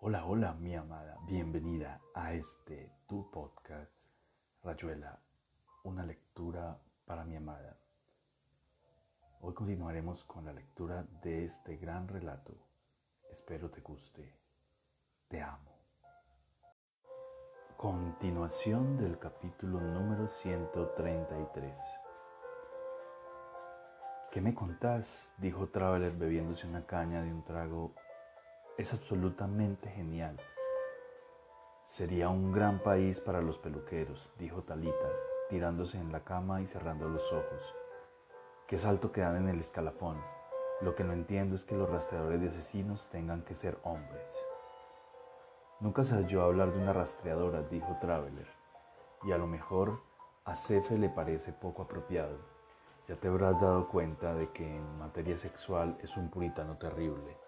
Hola, hola, mi amada, bienvenida a este tu podcast, Rayuela, una lectura para mi amada. Hoy continuaremos con la lectura de este gran relato. Espero te guste. Te amo. Continuación del capítulo número 133. ¿Qué me contás? dijo Traveler bebiéndose una caña de un trago es absolutamente genial. Sería un gran país para los peluqueros, dijo Talita, tirándose en la cama y cerrando los ojos. Qué salto que dan en el escalafón. Lo que no entiendo es que los rastreadores de asesinos tengan que ser hombres. Nunca se oyó hablar de una rastreadora, dijo Traveler, y a lo mejor a Cefe le parece poco apropiado. Ya te habrás dado cuenta de que en materia sexual es un puritano terrible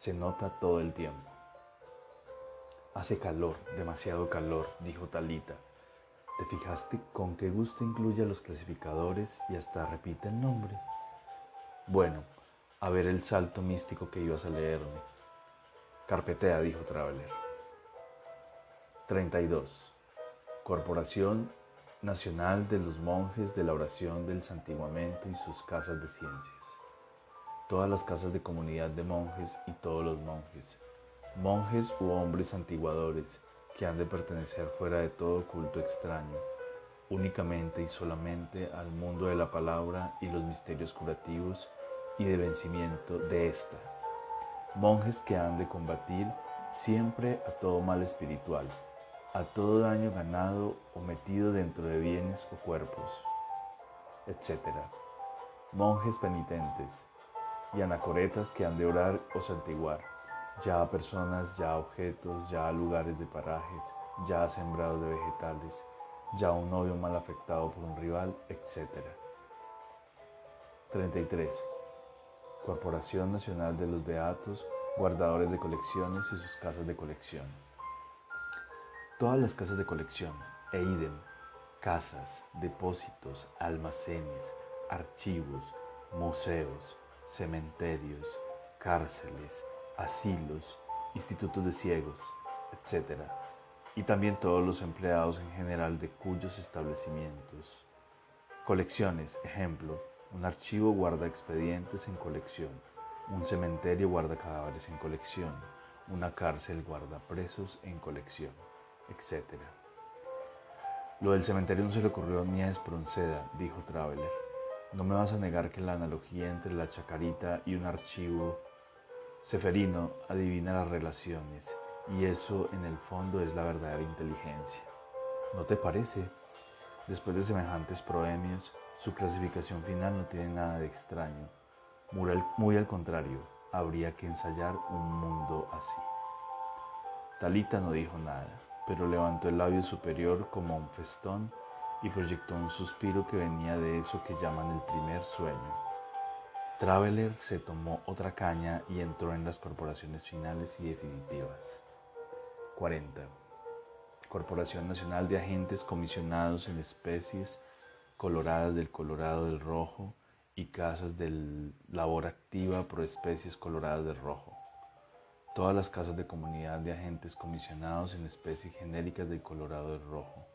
se nota todo el tiempo. Hace calor, demasiado calor, dijo Talita. ¿Te fijaste con qué gusto incluye a los clasificadores y hasta repite el nombre? Bueno, a ver el salto místico que ibas a leerme. Carpetea, dijo Traveler. 32. Corporación Nacional de los Monjes de la Oración del Santiguamento y sus Casas de Ciencias todas las casas de comunidad de monjes y todos los monjes, monjes u hombres antiguadores que han de pertenecer fuera de todo culto extraño, únicamente y solamente al mundo de la palabra y los misterios curativos y de vencimiento de ésta, monjes que han de combatir siempre a todo mal espiritual, a todo daño ganado o metido dentro de bienes o cuerpos, etc. Monjes penitentes, y anacoretas que han de orar o santiguar, ya a personas, ya a objetos, ya a lugares de parajes, ya a sembrados de vegetales, ya a un novio mal afectado por un rival, etc. 33. Corporación Nacional de los Beatos, guardadores de colecciones y sus casas de colección. Todas las casas de colección, e idem, casas, depósitos, almacenes, archivos, museos, cementerios, cárceles, asilos, institutos de ciegos, etc. Y también todos los empleados en general de cuyos establecimientos. Colecciones, ejemplo, un archivo guarda expedientes en colección, un cementerio guarda cadáveres en colección, una cárcel guarda presos en colección, etc. Lo del cementerio no se le ocurrió ni a Espronceda, dijo Traveler. No me vas a negar que la analogía entre la chacarita y un archivo seferino adivina las relaciones y eso en el fondo es la verdadera inteligencia. ¿No te parece? Después de semejantes proemios, su clasificación final no tiene nada de extraño. Muy al contrario, habría que ensayar un mundo así. Talita no dijo nada, pero levantó el labio superior como un festón y proyectó un suspiro que venía de eso que llaman el primer sueño. Traveler se tomó otra caña y entró en las corporaciones finales y definitivas. 40. Corporación Nacional de Agentes Comisionados en Especies Coloradas del Colorado del Rojo y Casas de Labor Activa Pro Especies Coloradas del Rojo. Todas las casas de comunidad de agentes comisionados en especies genéricas del Colorado del Rojo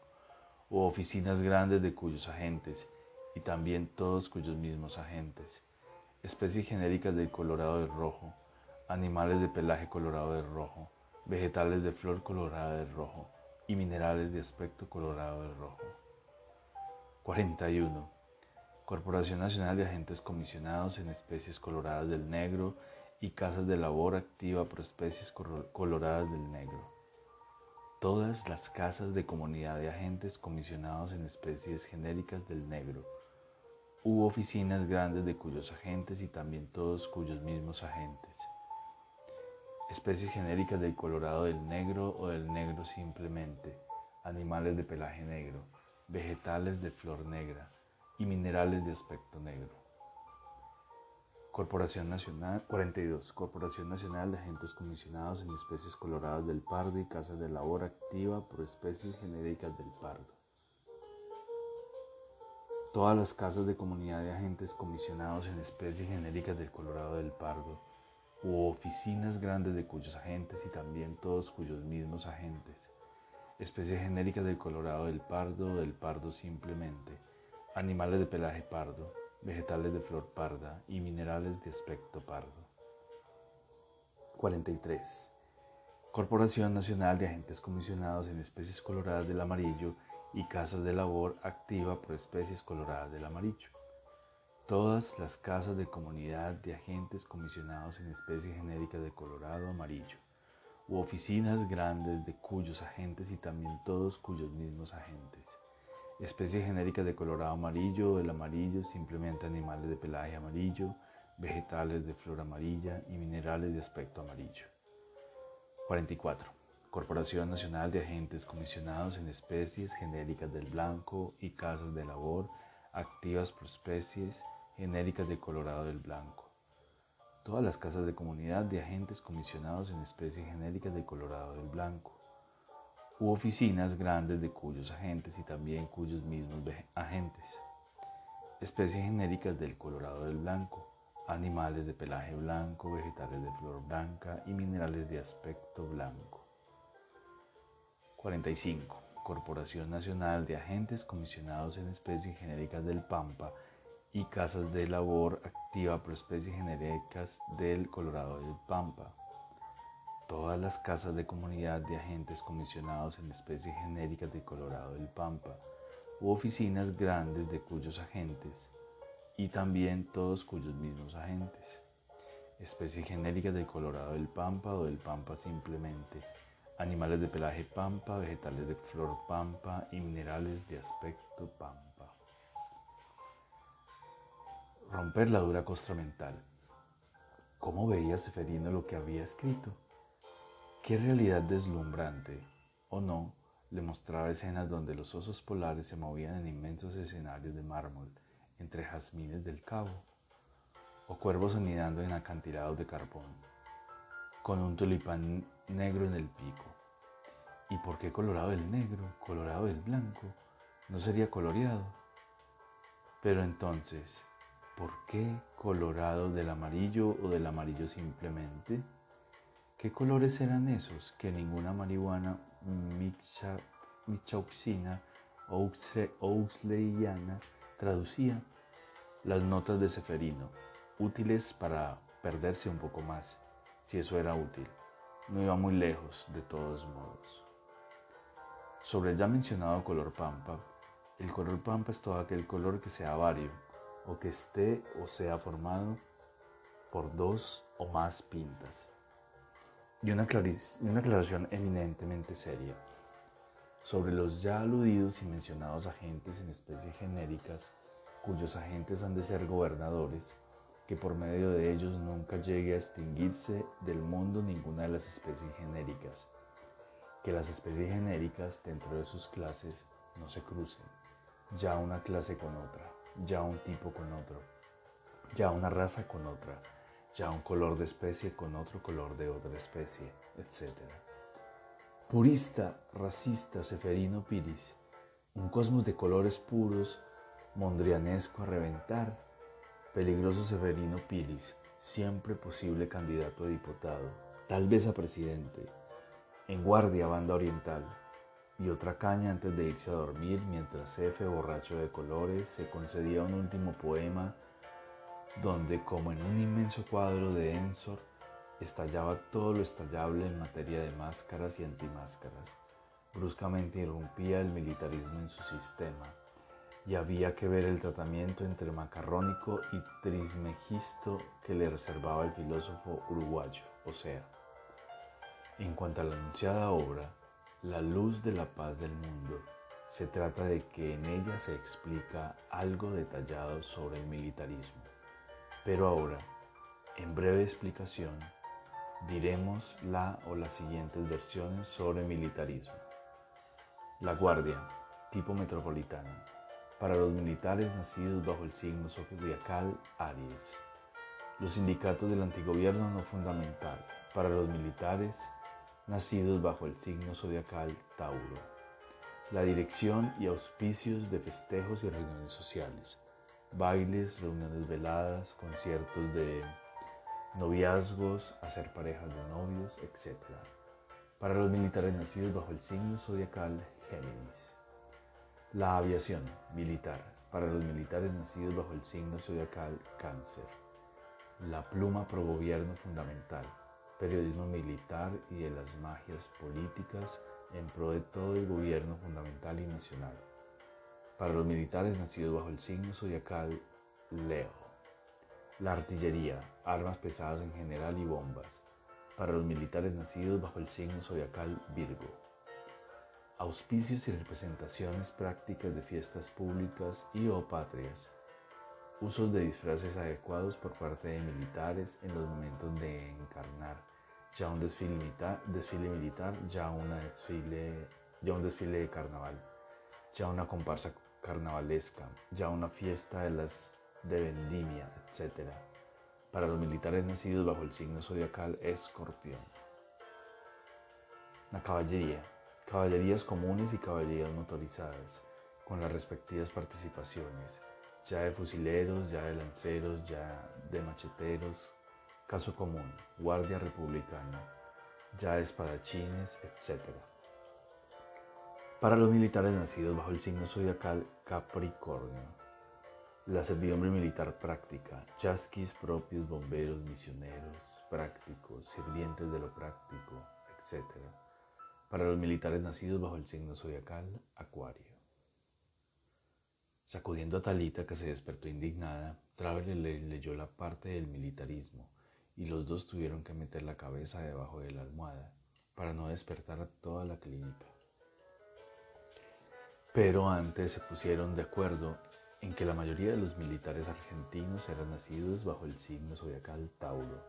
u oficinas grandes de cuyos agentes, y también todos cuyos mismos agentes, especies genéricas del colorado del rojo, animales de pelaje colorado del rojo, vegetales de flor colorada del rojo y minerales de aspecto colorado del rojo. 41. Corporación Nacional de Agentes Comisionados en Especies Coloradas del Negro y Casas de Labor Activa por Especies Coloradas del Negro todas las casas de comunidad de agentes comisionados en especies genéricas del negro. Hubo oficinas grandes de cuyos agentes y también todos cuyos mismos agentes. Especies genéricas del colorado del negro o del negro simplemente, animales de pelaje negro, vegetales de flor negra y minerales de aspecto negro. Corporación Nacional 42. Corporación Nacional de Agentes Comisionados en Especies Coloradas del Pardo y Casas de Labor Activa por Especies Genéricas del Pardo. Todas las casas de comunidad de agentes comisionados en especies genéricas del Colorado del Pardo u oficinas grandes de cuyos agentes y también todos cuyos mismos agentes, especies genéricas del colorado del pardo del pardo simplemente, animales de pelaje pardo, vegetales de flor parda y minerales de aspecto pardo. 43. Corporación Nacional de Agentes Comisionados en Especies Coloradas del Amarillo y Casas de Labor activa por especies coloradas del amarillo. Todas las casas de comunidad de agentes comisionados en especies genéricas de colorado amarillo u oficinas grandes de cuyos agentes y también todos cuyos mismos agentes. Especies genéricas de colorado amarillo del amarillo, simplemente animales de pelaje amarillo, vegetales de flor amarilla y minerales de aspecto amarillo. 44. Corporación Nacional de Agentes Comisionados en Especies Genéricas del Blanco y Casas de Labor activas por especies genéricas de Colorado del Blanco. Todas las casas de comunidad de agentes comisionados en especies genéricas de Colorado del Blanco u oficinas grandes de cuyos agentes y también cuyos mismos agentes. Especies genéricas del Colorado del Blanco, animales de pelaje blanco, vegetales de flor blanca y minerales de aspecto blanco. 45. Corporación Nacional de Agentes Comisionados en Especies Genéricas del Pampa y Casas de Labor activa por especies genéricas del Colorado del Pampa. Todas las casas de comunidad de agentes comisionados en especies genéricas del Colorado del Pampa u oficinas grandes de cuyos agentes y también todos cuyos mismos agentes. Especies genéricas del Colorado del Pampa o del Pampa simplemente animales de pelaje pampa, vegetales de flor pampa y minerales de aspecto pampa. Romper la dura costra mental. ¿Cómo veía Seferino lo que había escrito? ¿Qué realidad deslumbrante, o no, le mostraba escenas donde los osos polares se movían en inmensos escenarios de mármol entre jazmines del cabo, o cuervos anidando en acantilados de carbón, con un tulipán negro en el pico. ¿Y por qué colorado del negro, colorado del blanco? ¿No sería coloreado? Pero entonces, ¿por qué colorado del amarillo o del amarillo simplemente? ¿Qué colores eran esos que ninguna marihuana michauxina o oxleyana traducía? Las notas de Seferino, útiles para perderse un poco más, si eso era útil no iba muy lejos de todos modos. Sobre el ya mencionado color pampa, el color pampa es todo aquel color que sea vario o que esté o sea formado por dos o más pintas. Y una, una aclaración eminentemente seria. Sobre los ya aludidos y mencionados agentes en especies genéricas, cuyos agentes han de ser gobernadores, que por medio de ellos nunca llegue a extinguirse del mundo ninguna de las especies genéricas, que las especies genéricas dentro de sus clases no se crucen, ya una clase con otra, ya un tipo con otro, ya una raza con otra, ya un color de especie con otro color de otra especie, etc. Purista, racista, Seferino Piris, un cosmos de colores puros, mondrianesco a reventar, Peligroso Severino Piris, siempre posible candidato a diputado, tal vez a presidente. En guardia, banda oriental. Y otra caña antes de irse a dormir mientras F, borracho de colores, se concedía un último poema donde, como en un inmenso cuadro de Ensor, estallaba todo lo estallable en materia de máscaras y antimáscaras. Bruscamente irrumpía el militarismo en su sistema y había que ver el tratamiento entre macarrónico y trismegisto que le reservaba el filósofo uruguayo, o sea, en cuanto a la anunciada obra, La luz de la paz del mundo, se trata de que en ella se explica algo detallado sobre el militarismo. Pero ahora, en breve explicación, diremos la o las siguientes versiones sobre militarismo. La Guardia, tipo metropolitano para los militares nacidos bajo el signo zodiacal Aries. Los sindicatos del antigobierno no fundamental para los militares nacidos bajo el signo zodiacal Tauro. La dirección y auspicios de festejos y reuniones sociales, bailes, reuniones veladas, conciertos de noviazgos, hacer parejas de novios, etc. Para los militares nacidos bajo el signo zodiacal Géminis. La aviación militar. Para los militares nacidos bajo el signo zodiacal Cáncer. La pluma pro gobierno fundamental. Periodismo militar y de las magias políticas en pro de todo el gobierno fundamental y nacional. Para los militares nacidos bajo el signo zodiacal Leo la artillería, armas pesadas en general y bombas, para los militares nacidos bajo el signo zodiacal Virgo. Auspicios y representaciones prácticas de fiestas públicas y o patrias. Usos de disfraces adecuados por parte de militares en los momentos de encarnar. Ya un desfile, militar, desfile militar, ya, una desfile, ya un desfile de carnaval, ya una comparsa carnavalesca, ya una fiesta de las de vendimia, etc. Para los militares nacidos bajo el signo zodiacal Escorpión. La caballería. Caballerías comunes y caballerías motorizadas, con las respectivas participaciones, ya de fusileros, ya de lanceros, ya de macheteros, caso común, guardia republicana, ya de espadachines, etc. Para los militares nacidos bajo el signo zodiacal Capricornio la servidumbre militar práctica, chasquis propios, bomberos, misioneros, prácticos, sirvientes de lo práctico, etc. Para los militares nacidos bajo el signo zodiacal, Acuario. Sacudiendo a Talita, que se despertó indignada, Traveler le leyó la parte del militarismo y los dos tuvieron que meter la cabeza debajo de la almohada para no despertar a toda la clínica. Pero antes se pusieron de acuerdo en que la mayoría de los militares argentinos eran nacidos bajo el signo zodiacal Tauro.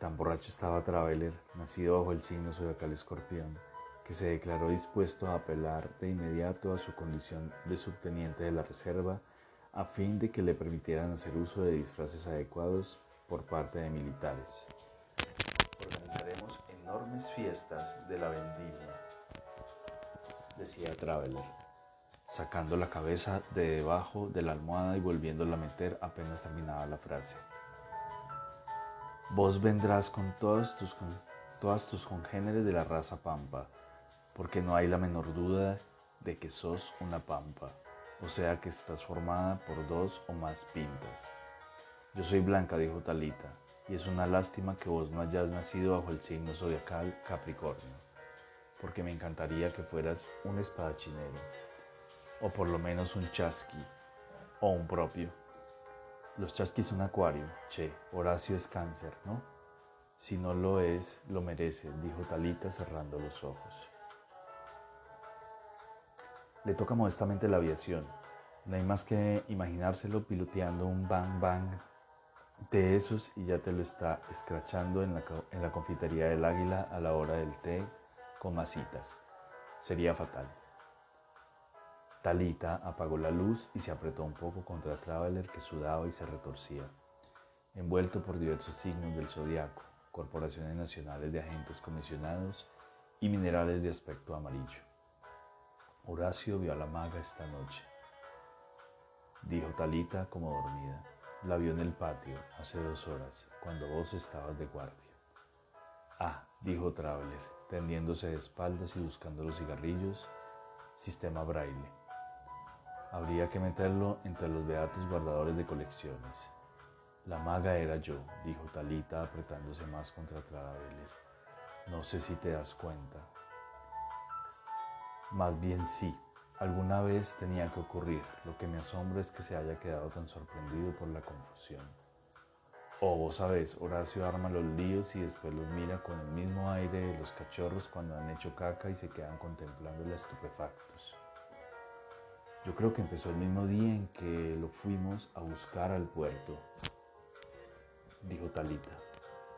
Tan borracho estaba Traveler, nacido bajo el signo zodiacal Escorpión, que se declaró dispuesto a apelar de inmediato a su condición de subteniente de la reserva a fin de que le permitieran hacer uso de disfraces adecuados por parte de militares. Organizaremos enormes fiestas de la vendimia, decía Traveler sacando la cabeza de debajo de la almohada y volviéndola a meter apenas terminaba la frase. Vos vendrás con todas tus, todas tus congéneres de la raza pampa, porque no hay la menor duda de que sos una pampa, o sea que estás formada por dos o más pintas. Yo soy Blanca, dijo Talita, y es una lástima que vos no hayas nacido bajo el signo zodiacal Capricornio, porque me encantaría que fueras un espadachinero o por lo menos un chasqui o un propio. Los chasquis son acuario, che, Horacio es cáncer, ¿no? Si no lo es, lo merece, dijo Talita cerrando los ojos. Le toca modestamente la aviación. No hay más que imaginárselo piloteando un bang bang de esos y ya te lo está escrachando en la, en la confitería del águila a la hora del té con masitas. Sería fatal. Talita apagó la luz y se apretó un poco contra Traveler que sudaba y se retorcía, envuelto por diversos signos del zodiaco, corporaciones nacionales de agentes comisionados y minerales de aspecto amarillo. Horacio vio a la maga esta noche, dijo Talita como dormida. La vio en el patio hace dos horas, cuando vos estabas de guardia. Ah, dijo Traveler, tendiéndose de espaldas y buscando los cigarrillos, sistema braille. Habría que meterlo entre los beatos guardadores de colecciones. La maga era yo, dijo Talita apretándose más contra Traveler. No sé si te das cuenta. Más bien sí, alguna vez tenía que ocurrir. Lo que me asombra es que se haya quedado tan sorprendido por la confusión. O vos sabés, Horacio arma los líos y después los mira con el mismo aire de los cachorros cuando han hecho caca y se quedan contemplando la estupefactos. Yo creo que empezó el mismo día en que lo fuimos a buscar al puerto, dijo Talita.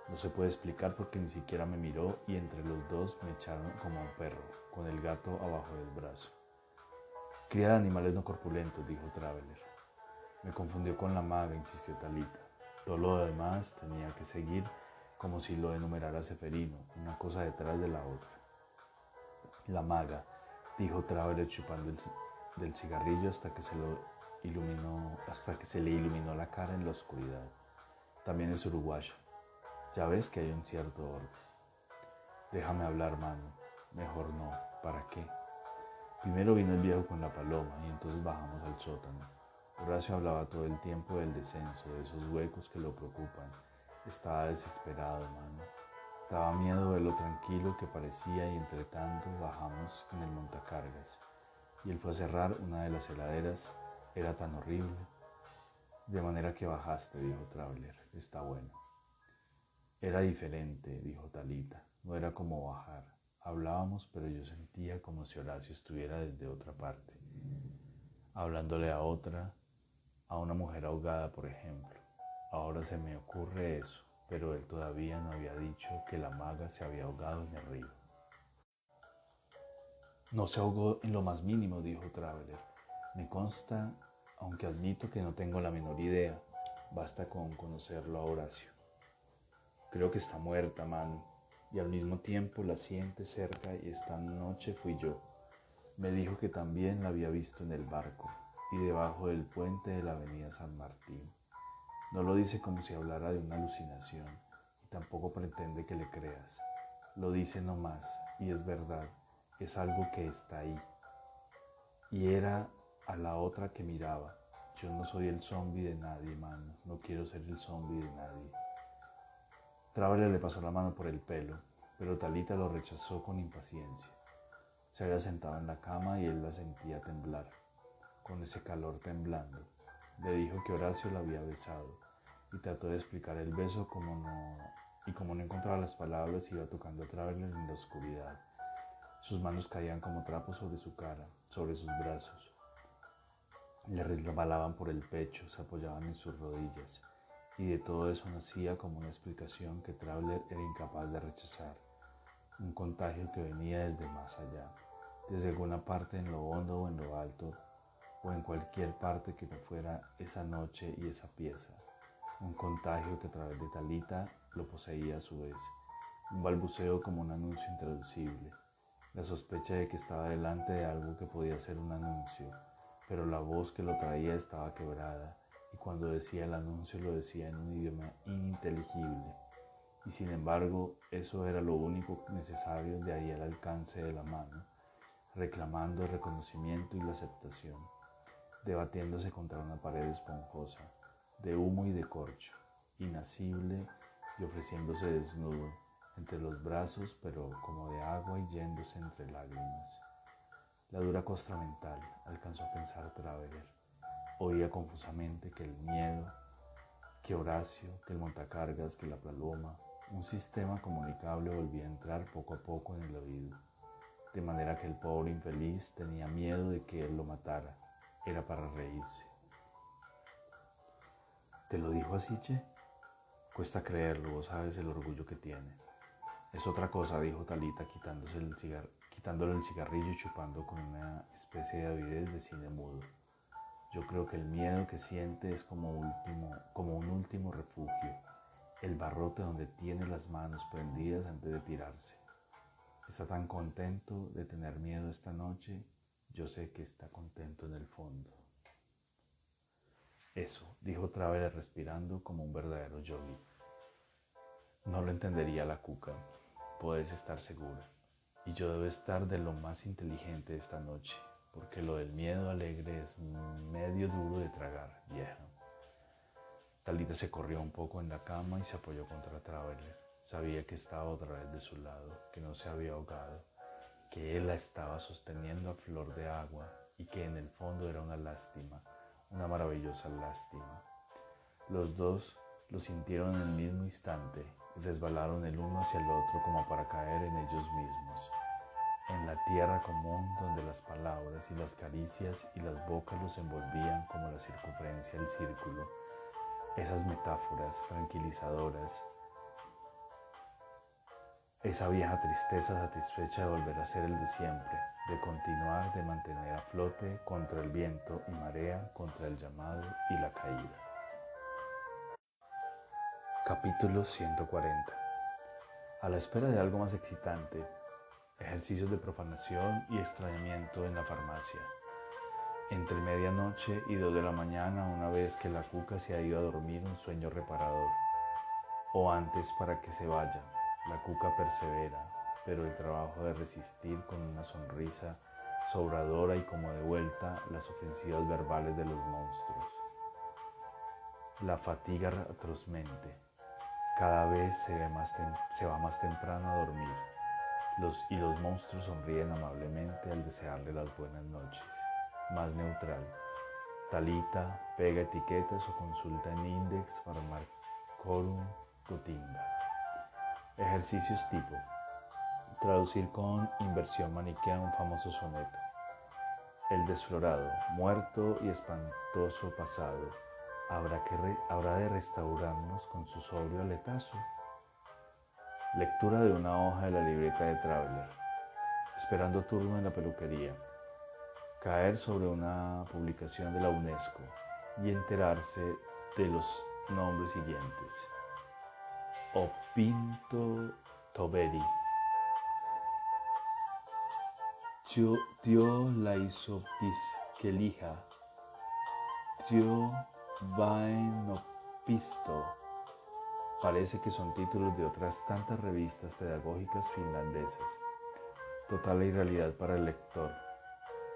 No se puede explicar porque ni siquiera me miró y entre los dos me echaron como a un perro, con el gato abajo del brazo. Cría de animales no corpulentos, dijo Traveler. Me confundió con la maga, insistió Talita. Todo lo demás tenía que seguir como si lo enumerara Seferino, una cosa detrás de la otra. La maga, dijo Traveler chupando el, del cigarrillo hasta que se lo iluminó, hasta que se le iluminó la cara en la oscuridad. También es uruguaya. Ya ves que hay un cierto orden. Déjame hablar, mano. Mejor no. ¿Para qué? Primero vino el viejo con la paloma y entonces bajamos al sótano. Horacio hablaba todo el tiempo del descenso, de esos huecos que lo preocupan. Estaba desesperado, mano. Daba miedo de lo tranquilo que parecía y entre tanto bajamos en el montacargas. Y él fue a cerrar una de las heladeras. Era tan horrible. De manera que bajaste, dijo Traveler. Está bueno. Era diferente, dijo Talita. No era como bajar. Hablábamos, pero yo sentía como si Horacio estuviera desde otra parte, hablándole a otra, a una mujer ahogada, por ejemplo. Ahora se me ocurre eso, pero él todavía no había dicho que la maga se había ahogado en el río. No se ahogó en lo más mínimo, dijo Traveler. Me consta, aunque admito que no tengo la menor idea. Basta con conocerlo a Horacio. Creo que está muerta, man, y al mismo tiempo la siente cerca y esta noche fui yo. Me dijo que también la había visto en el barco y debajo del puente de la avenida San Martín. No lo dice como si hablara de una alucinación y tampoco pretende que le creas. Lo dice nomás y es verdad, es algo que está ahí. Y era a la otra que miraba. Yo no soy el zombi de nadie, mano. No quiero ser el zombi de nadie. Traveler le pasó la mano por el pelo, pero Talita lo rechazó con impaciencia. Se había sentado en la cama y él la sentía temblar, con ese calor temblando. Le dijo que Horacio la había besado y trató de explicar el beso como no, y como no encontraba las palabras iba tocando a Traveler en la oscuridad. Sus manos caían como trapos sobre su cara, sobre sus brazos. Le resbalaban por el pecho, se apoyaban en sus rodillas y de todo eso nacía como una explicación que Traveler era incapaz de rechazar, un contagio que venía desde más allá, desde alguna parte en lo hondo o en lo alto, o en cualquier parte que no fuera esa noche y esa pieza, un contagio que a través de Talita lo poseía a su vez, un balbuceo como un anuncio intraducible, la sospecha de que estaba delante de algo que podía ser un anuncio, pero la voz que lo traía estaba quebrada y cuando decía el anuncio lo decía en un idioma ininteligible. Y sin embargo, eso era lo único necesario de ahí al alcance de la mano, reclamando el reconocimiento y la aceptación, debatiéndose contra una pared esponjosa, de humo y de corcho, inasible y ofreciéndose desnudo, entre los brazos, pero como de agua y yéndose entre lágrimas. La dura costra mental, alcanzó a pensar Traveler Oía confusamente que el miedo, que Horacio, que el montacargas, que la paloma, un sistema comunicable volvía a entrar poco a poco en el oído, de manera que el pobre infeliz tenía miedo de que él lo matara. Era para reírse. ¿Te lo dijo así, Che? Cuesta creerlo, vos sabes el orgullo que tiene. Es otra cosa, dijo Talita quitándose el quitándole el cigarrillo y chupando con una especie de avidez de cine mudo. Yo creo que el miedo que siente es como, último, como un último refugio, el barrote donde tiene las manos prendidas antes de tirarse. Está tan contento de tener miedo esta noche, yo sé que está contento en el fondo. Eso, dijo Traveler respirando como un verdadero yogi. No lo entendería la cuca, puedes estar segura. Y yo debo estar de lo más inteligente esta noche, porque lo del miedo alegre es medio duro de tragar, vieja. Talita se corrió un poco en la cama y se apoyó contra Traveler. Sabía que estaba otra vez de su lado, que no se había ahogado, que él la estaba sosteniendo a flor de agua y que en el fondo era una lástima, una maravillosa lástima. Los dos lo sintieron en el mismo instante y resbalaron el uno hacia el otro como para caer en ellos mismos en la tierra común donde las palabras y las caricias y las bocas los envolvían como la circunferencia del círculo, esas metáforas tranquilizadoras, esa vieja tristeza satisfecha de volver a ser el de siempre, de continuar, de mantener a flote contra el viento y marea, contra el llamado y la caída. Capítulo 140 A la espera de algo más excitante, ejercicios de profanación y extrañamiento en la farmacia. Entre medianoche y dos de la mañana, una vez que la cuca se ha ido a dormir un sueño reparador. o antes para que se vaya. La cuca persevera, pero el trabajo de resistir con una sonrisa sobradora y como de vuelta las ofensivas verbales de los monstruos. La fatiga atrozmente. Cada vez se, va más temprano a dormir y los monstruos sonríen amablemente al desearle las buenas noches. Más neutral. Talita pega etiquetas o consulta en Index para Marcorum Gotinga. Ejercicios tipo. Traducir con inversión maniquea un famoso soneto. El desflorado, muerto y espantoso pasado, habrá, de restaurarnos con su sobrio aletazo. Lectura de una hoja de la libreta de Traveler. Esperando turno en la peluquería. Caer sobre una publicación de la UNESCO y enterarse de los nombres siguientes. Opinto Toberi. Tio la isopiskelija. Tio Vainopisto. Parece que son títulos de otras tantas revistas pedagógicas finlandesas. Total irrealidad para el lector.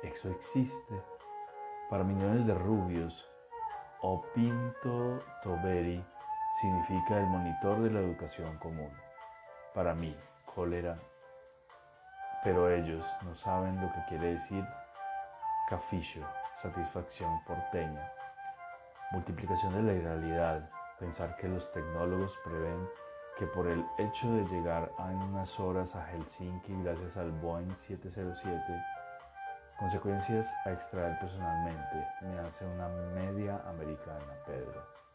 Eso existe. Para millones de rubios, Opinto Toberi significa el monitor de la educación común. Para mí, cólera. Pero ellos no saben lo que quiere decir caficio, satisfacción porteña. Multiplicación de la irrealidad. Pensar que los tecnólogos prevén que por el hecho de llegar en unas horas a Helsinki gracias al Boeing 707, consecuencias a extraer personalmente, me hace una media americana, Pedro.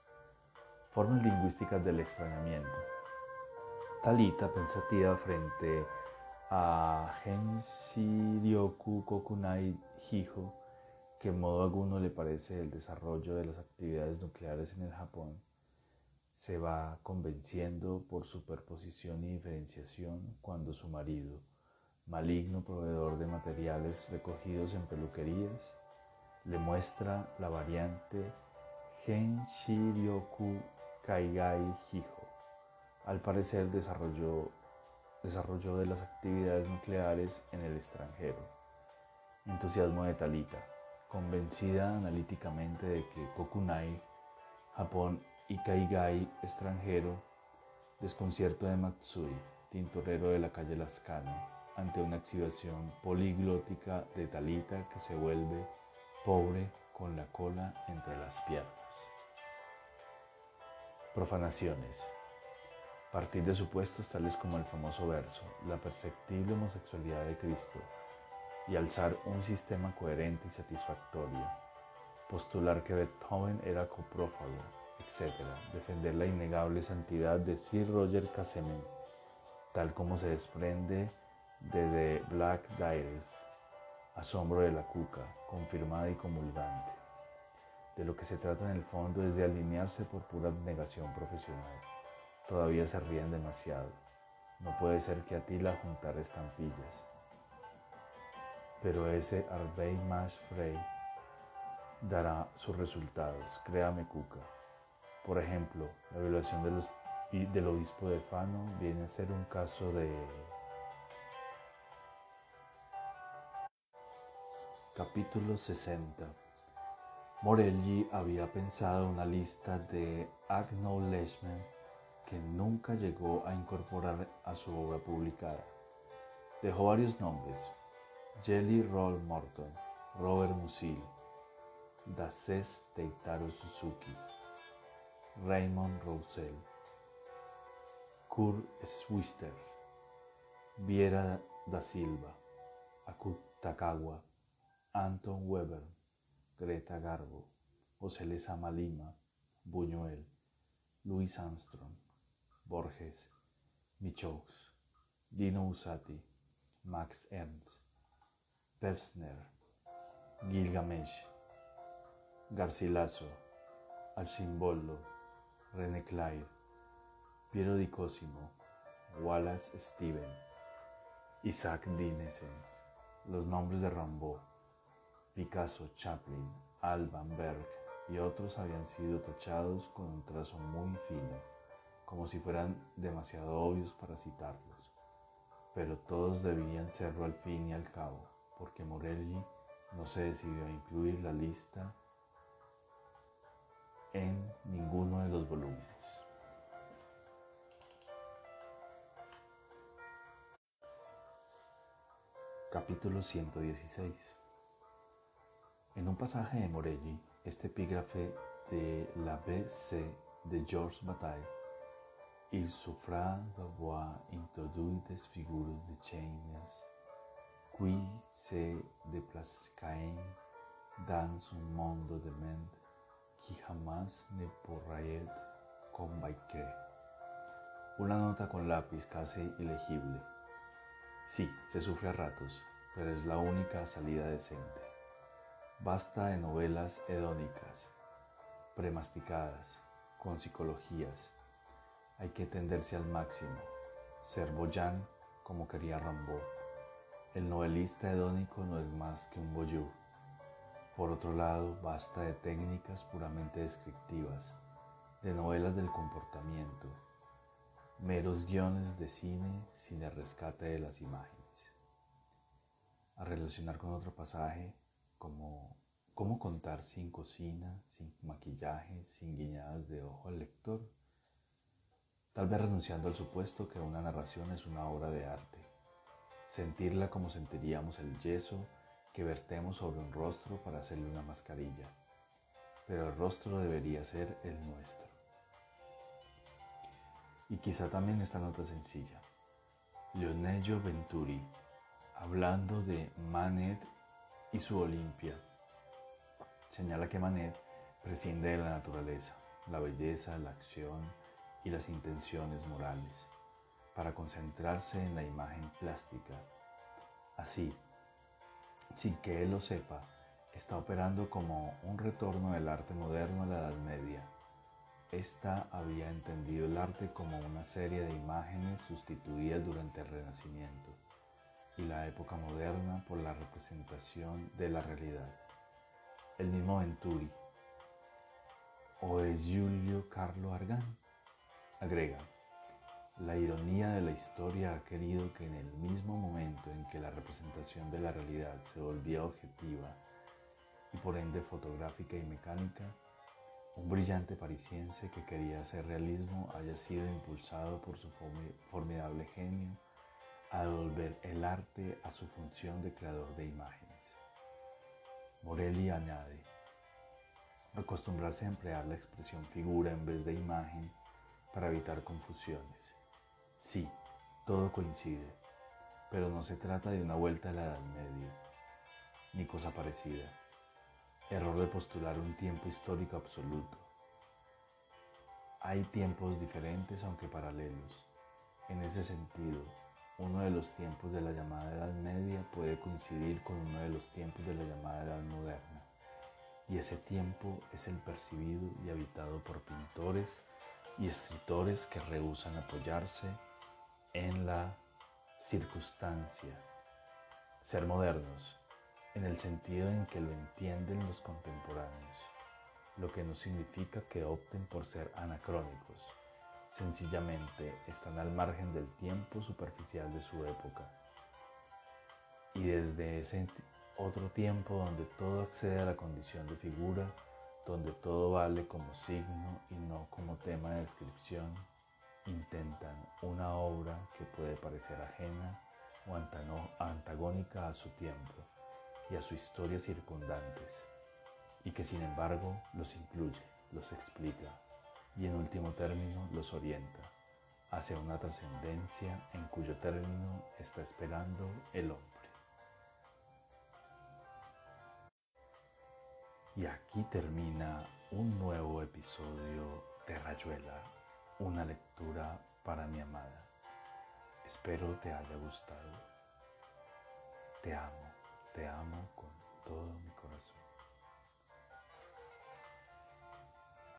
Formas lingüísticas del extrañamiento. Talita, pensativa frente a Genshiryoku Kokunai Hijo, que en modo alguno le parece el desarrollo de las actividades nucleares en el Japón, se va convenciendo por superposición y diferenciación cuando su marido, maligno proveedor de materiales recogidos en peluquerías, le muestra la variante Genshiryoku Kaigai Hijo. Al parecer desarrolló, desarrolló de las actividades nucleares en el extranjero. Entusiasmo de Talita convencida analíticamente de que Kokunai, Japón y Kaigai, extranjero, desconcierto de Matsui, tintorero de la calle Lascano, ante una exhibición poliglótica de Talita que se vuelve pobre con la cola entre las piernas. Profanaciones. Partir de supuestos tales como el famoso verso, la perceptible homosexualidad de Cristo, y alzar un sistema coherente y satisfactorio, postular que Beethoven era coprófago, etc., defender la innegable santidad de Sir Roger Casemen, tal como se desprende de The Black Diaries, asombro de la cuca, confirmada y comulgante. De lo que se trata en el fondo es de alinearse por pura negación profesional. Todavía se ríen demasiado. No puede ser que a ti la juntar estampillas pero ese Arbey Mash Frey dará sus resultados, créame Cuca. Por ejemplo, la evaluación del obispo de Fano viene a ser un caso de Capítulo 60 Morelli había pensado una lista de acknowledgement que nunca llegó a incorporar a su obra publicada. Dejó varios nombres, Jelly Roll Morton, Robert Musil, Daces Teitaro Suzuki, Raymond Roussel, Kurt Swister, Viera da Silva, Akut Takawa, Anton Weber, Greta Garbo, José Lezama Lima, Buñuel, Louis Armstrong, Borges, Michaux, Dino Usati, Max Ernst, Pevsner, Gilgamesh, Garcilaso, Alcimboldo, René Clair, Piero di Cosimo, Wallace Steven, Isaac Dinesen, los nombres de Rambaud, Picasso, Chaplin, Alban Berg y otros habían sido tachados con un trazo muy fino, como si fueran demasiado obvios para citarlos, pero todos debían serlo al fin y al cabo, porque Morelli no se decidió a incluir la lista en ninguno de los volúmenes. Capítulo 116 En un pasaje de Morelli, este epígrafe de la B.C. de Georges Bataille, Il souffra d'avoir introduit des figures de chaînes qui se déplaçaient dans un monde de mente qui jamás ne pourrait convaincre. Una nota con lápiz casi ilegible. Sí, se sufre a ratos, pero es la única salida decente. Basta de novelas hedónicas, premasticadas, con psicologías. Hay que tenderse al máximo, ser Boyan como quería Rambo. El novelista hedónico no es más que un boyú. Por otro lado, basta de técnicas puramente descriptivas, de novelas del comportamiento, meros guiones de cine sin el rescate de las imágenes. A relacionar con otro pasaje cómo contar sin cocina, sin maquillaje, sin guiñadas de ojo al lector, tal vez renunciando al supuesto que una narración es una obra de arte, sentirla como sentiríamos el yeso que vertemos sobre un rostro para hacerle una mascarilla, pero el rostro debería ser el nuestro. Y quizá también esta nota sencilla. Leonello Venturi, hablando de Manet y su Olimpia, señala que Manet prescinde de la naturaleza, la belleza, la acción y las intenciones morales, para concentrarse en la imagen plástica. Así, sin que él lo sepa, está operando como un retorno del arte moderno a la Edad Media. Esta había entendido el arte como una serie de imágenes sustituidas durante el Renacimiento y la época moderna por la representación de la realidad. El mismo Venturi, o es Giulio Carlo Argan, agrega, la ironía de la historia ha querido que en el mismo momento en que la representación de la realidad se volvía objetiva y por ende fotográfica y mecánica, un brillante parisiense que quería hacer realismo haya sido impulsado por su formidable genio a devolver el arte a su función de creador de imágenes. Morelli añade, acostumbrarse a emplear la expresión figura en vez de imagen para evitar confusiones Sí, todo coincide, pero no se trata de una vuelta a la Edad Media, ni cosa parecida. Error de postular un tiempo histórico absoluto. Hay tiempos diferentes aunque paralelos. En ese sentido, uno de los tiempos de la llamada Edad Media puede coincidir con uno de los tiempos de la llamada Edad Moderna, y ese tiempo es el percibido y habitado por pintores y escritores que rehusan apoyarse en la circunstancia. Ser modernos, en el sentido en que lo entienden los contemporáneos, lo que no significa que opten por ser anacrónicos, sencillamente están al margen del tiempo superficial de su época. Y desde ese otro tiempo donde todo accede a la condición de figura, donde todo vale como signo y no como tema de descripción, intentan una obra que puede parecer ajena o antagónica a su tiempo y a su historia circundantes, y que sin embargo los incluye, los explica y en último término los orienta hacia una trascendencia en cuyo término está esperando el hombre. Y aquí termina un nuevo episodio de Rayuela una lectura para mi amada. Espero te haya gustado. Te amo, te amo con todo mi.